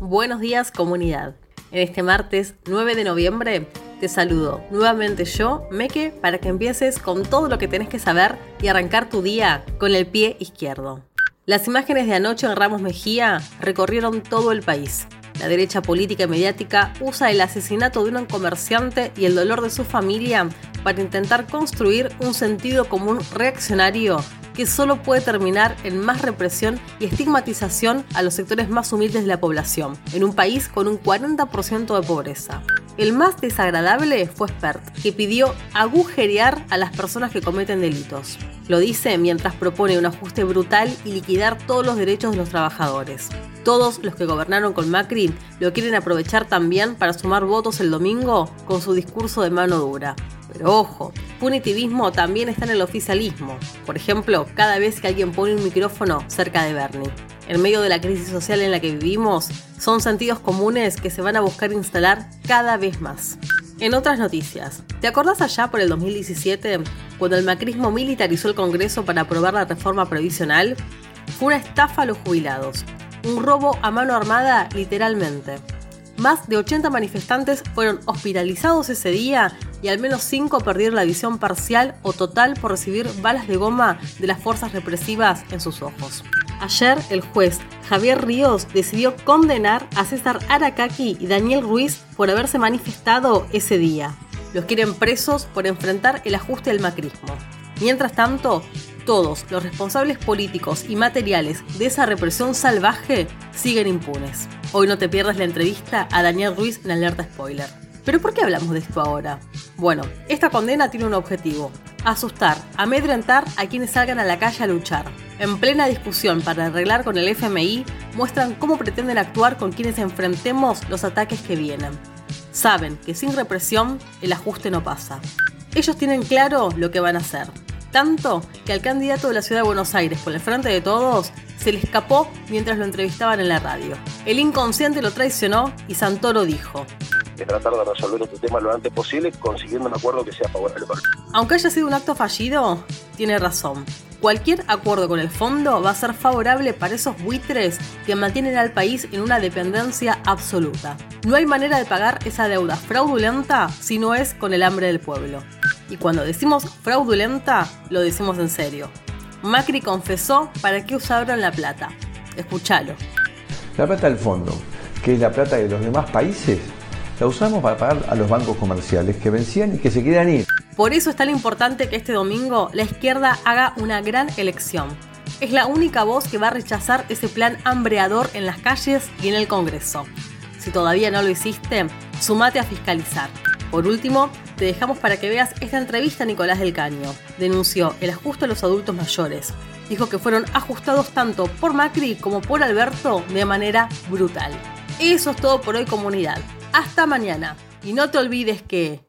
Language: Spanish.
Buenos días comunidad. En este martes 9 de noviembre te saludo nuevamente yo, Meke, para que empieces con todo lo que tenés que saber y arrancar tu día con el pie izquierdo. Las imágenes de anoche en Ramos Mejía recorrieron todo el país. La derecha política y mediática usa el asesinato de un comerciante y el dolor de su familia para intentar construir un sentido común reaccionario que solo puede terminar en más represión y estigmatización a los sectores más humildes de la población, en un país con un 40% de pobreza. El más desagradable fue Spert, que pidió agujerear a las personas que cometen delitos. Lo dice mientras propone un ajuste brutal y liquidar todos los derechos de los trabajadores. Todos los que gobernaron con Macri lo quieren aprovechar también para sumar votos el domingo con su discurso de mano dura. Pero ojo, punitivismo también está en el oficialismo. Por ejemplo, cada vez que alguien pone un micrófono cerca de Bernie. En medio de la crisis social en la que vivimos, son sentidos comunes que se van a buscar instalar cada vez más. En otras noticias, ¿te acordás allá por el 2017 cuando el macrismo militarizó el Congreso para aprobar la reforma previsional? Fue una estafa a los jubilados, un robo a mano armada literalmente. Más de 80 manifestantes fueron hospitalizados ese día y al menos 5 perdieron la visión parcial o total por recibir balas de goma de las fuerzas represivas en sus ojos. Ayer el juez Javier Ríos decidió condenar a César Aracaki y Daniel Ruiz por haberse manifestado ese día. Los quieren presos por enfrentar el ajuste del macrismo. Mientras tanto, todos los responsables políticos y materiales de esa represión salvaje siguen impunes. Hoy no te pierdas la entrevista a Daniel Ruiz en Alerta Spoiler. ¿Pero por qué hablamos de esto ahora? Bueno, esta condena tiene un objetivo, asustar, amedrentar a quienes salgan a la calle a luchar. En plena discusión para arreglar con el FMI, muestran cómo pretenden actuar con quienes enfrentemos los ataques que vienen. Saben que sin represión el ajuste no pasa. Ellos tienen claro lo que van a hacer. Tanto que al candidato de la ciudad de Buenos Aires por el frente de todos se le escapó mientras lo entrevistaban en la radio. El inconsciente lo traicionó y Santoro dijo, de tratar de resolver este tema lo antes posible, consiguiendo un acuerdo que sea favorable para Aunque haya sido un acto fallido, tiene razón. Cualquier acuerdo con el fondo va a ser favorable para esos buitres que mantienen al país en una dependencia absoluta. No hay manera de pagar esa deuda fraudulenta si no es con el hambre del pueblo. Y cuando decimos fraudulenta, lo decimos en serio. Macri confesó para qué usaron la plata. Escúchalo. La plata del fondo, que es la plata de los demás países, la usamos para pagar a los bancos comerciales que vencían y que se quieran ir. Por eso es tan importante que este domingo la izquierda haga una gran elección. Es la única voz que va a rechazar ese plan hambreador en las calles y en el Congreso. Si todavía no lo hiciste, sumate a fiscalizar. Por último, te dejamos para que veas esta entrevista a Nicolás del Caño. Denunció el ajuste a los adultos mayores. Dijo que fueron ajustados tanto por Macri como por Alberto de manera brutal. Eso es todo por hoy comunidad. Hasta mañana. Y no te olvides que...